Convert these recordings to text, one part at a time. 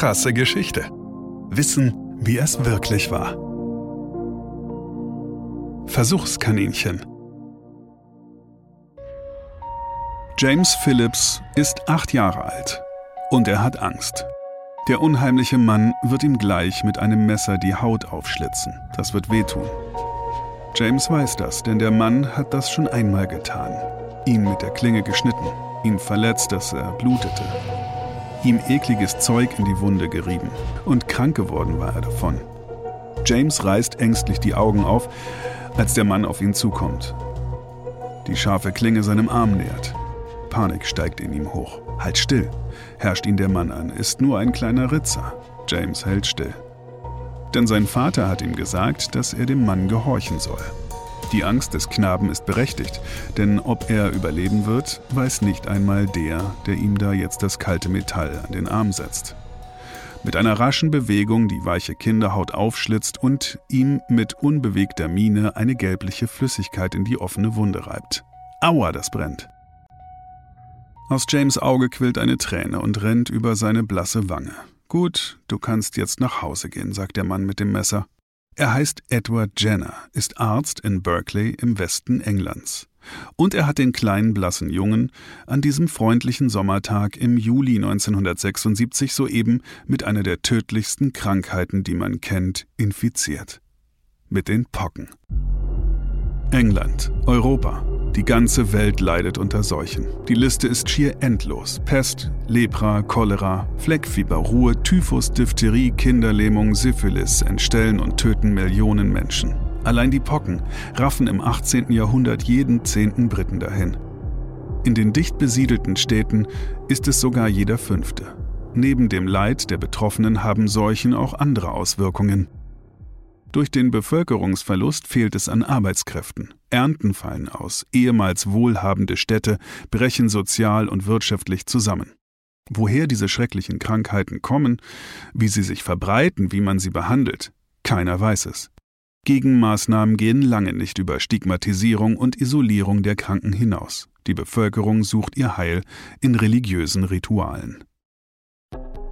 Krasse Geschichte. Wissen, wie es wirklich war. Versuchskaninchen. James Phillips ist acht Jahre alt und er hat Angst. Der unheimliche Mann wird ihm gleich mit einem Messer die Haut aufschlitzen. Das wird wehtun. James weiß das, denn der Mann hat das schon einmal getan. Ihn mit der Klinge geschnitten, ihn verletzt, dass er blutete. Ihm ekliges Zeug in die Wunde gerieben. Und krank geworden war er davon. James reißt ängstlich die Augen auf, als der Mann auf ihn zukommt. Die scharfe Klinge seinem Arm nähert. Panik steigt in ihm hoch. Halt still, herrscht ihn der Mann an, ist nur ein kleiner Ritzer. James hält still. Denn sein Vater hat ihm gesagt, dass er dem Mann gehorchen soll. Die Angst des Knaben ist berechtigt, denn ob er überleben wird, weiß nicht einmal der, der ihm da jetzt das kalte Metall an den Arm setzt. Mit einer raschen Bewegung die weiche Kinderhaut aufschlitzt und ihm mit unbewegter Miene eine gelbliche Flüssigkeit in die offene Wunde reibt. Aua, das brennt. Aus James Auge quillt eine Träne und rennt über seine blasse Wange. Gut, du kannst jetzt nach Hause gehen, sagt der Mann mit dem Messer. Er heißt Edward Jenner, ist Arzt in Berkeley im Westen Englands. Und er hat den kleinen blassen Jungen an diesem freundlichen Sommertag im Juli 1976 soeben mit einer der tödlichsten Krankheiten, die man kennt, infiziert. Mit den Pocken. England, Europa, die ganze Welt leidet unter Seuchen. Die Liste ist schier endlos. Pest, Lepra, Cholera, Fleckfieber, Ruhe, Typhus, Diphtherie, Kinderlähmung, Syphilis entstellen und töten Millionen Menschen. Allein die Pocken raffen im 18. Jahrhundert jeden zehnten Briten dahin. In den dicht besiedelten Städten ist es sogar jeder fünfte. Neben dem Leid der Betroffenen haben Seuchen auch andere Auswirkungen. Durch den Bevölkerungsverlust fehlt es an Arbeitskräften. Ernten fallen aus. Ehemals wohlhabende Städte brechen sozial und wirtschaftlich zusammen. Woher diese schrecklichen Krankheiten kommen, wie sie sich verbreiten, wie man sie behandelt, keiner weiß es. Gegenmaßnahmen gehen lange nicht über Stigmatisierung und Isolierung der Kranken hinaus. Die Bevölkerung sucht ihr Heil in religiösen Ritualen.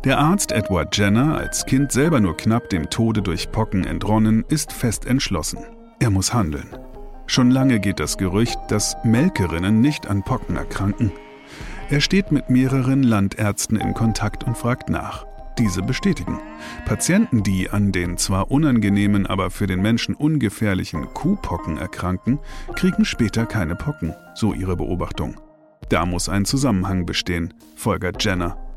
Der Arzt Edward Jenner, als Kind selber nur knapp dem Tode durch Pocken entronnen, ist fest entschlossen. Er muss handeln. Schon lange geht das Gerücht, dass Melkerinnen nicht an Pocken erkranken. Er steht mit mehreren Landärzten in Kontakt und fragt nach. Diese bestätigen. Patienten, die an den zwar unangenehmen, aber für den Menschen ungefährlichen Kuhpocken erkranken, kriegen später keine Pocken, so ihre Beobachtung. Da muss ein Zusammenhang bestehen, folgert Jenner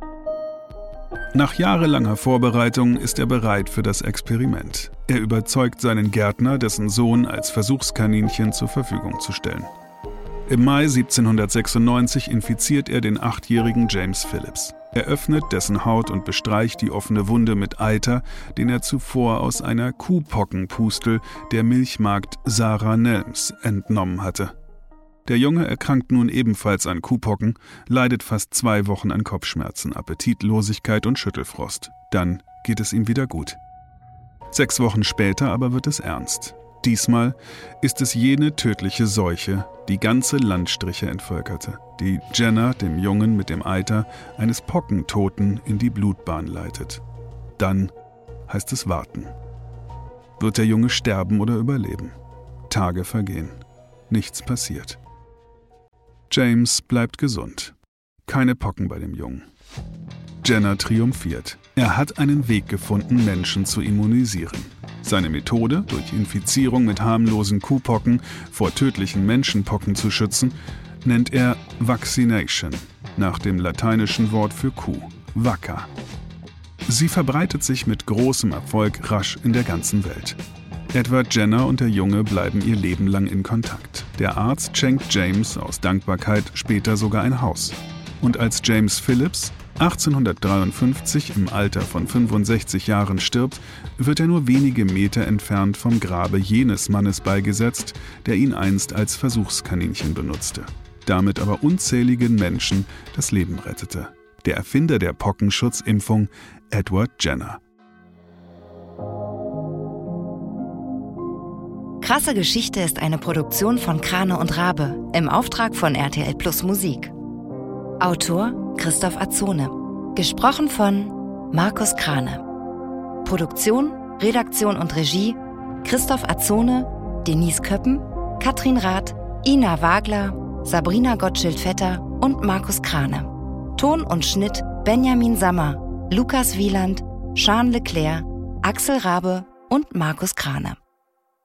nach jahrelanger Vorbereitung ist er bereit für das Experiment. Er überzeugt seinen Gärtner, dessen Sohn als Versuchskaninchen zur Verfügung zu stellen. Im Mai 1796 infiziert er den achtjährigen James Phillips. Er öffnet dessen Haut und bestreicht die offene Wunde mit Eiter, den er zuvor aus einer Kuhpockenpustel der Milchmagd Sarah Nelms entnommen hatte. Der Junge erkrankt nun ebenfalls an Kuhpocken, leidet fast zwei Wochen an Kopfschmerzen, Appetitlosigkeit und Schüttelfrost. Dann geht es ihm wieder gut. Sechs Wochen später aber wird es ernst. Diesmal ist es jene tödliche Seuche, die ganze Landstriche entvölkerte, die Jenner, dem Jungen mit dem Eiter eines Pockentoten, in die Blutbahn leitet. Dann heißt es warten. Wird der Junge sterben oder überleben? Tage vergehen. Nichts passiert. James bleibt gesund. Keine Pocken bei dem Jungen. Jenner triumphiert. Er hat einen Weg gefunden, Menschen zu immunisieren. Seine Methode, durch Infizierung mit harmlosen Kuhpocken vor tödlichen Menschenpocken zu schützen, nennt er Vaccination, nach dem lateinischen Wort für Kuh, Vacca. Sie verbreitet sich mit großem Erfolg rasch in der ganzen Welt. Edward Jenner und der Junge bleiben ihr Leben lang in Kontakt. Der Arzt schenkt James aus Dankbarkeit später sogar ein Haus. Und als James Phillips 1853 im Alter von 65 Jahren stirbt, wird er nur wenige Meter entfernt vom Grabe jenes Mannes beigesetzt, der ihn einst als Versuchskaninchen benutzte, damit aber unzähligen Menschen das Leben rettete. Der Erfinder der Pockenschutzimpfung, Edward Jenner. Krasse Geschichte ist eine Produktion von Krane und Rabe im Auftrag von RTL Plus Musik. Autor Christoph Azone. Gesprochen von Markus Krane. Produktion, Redaktion und Regie Christoph Azone, Denise Köppen, Katrin Rath, Ina Wagler, Sabrina Gottschild-Vetter und Markus Krane. Ton und Schnitt Benjamin Sammer, Lukas Wieland, Sean Leclerc, Axel Rabe und Markus Krane.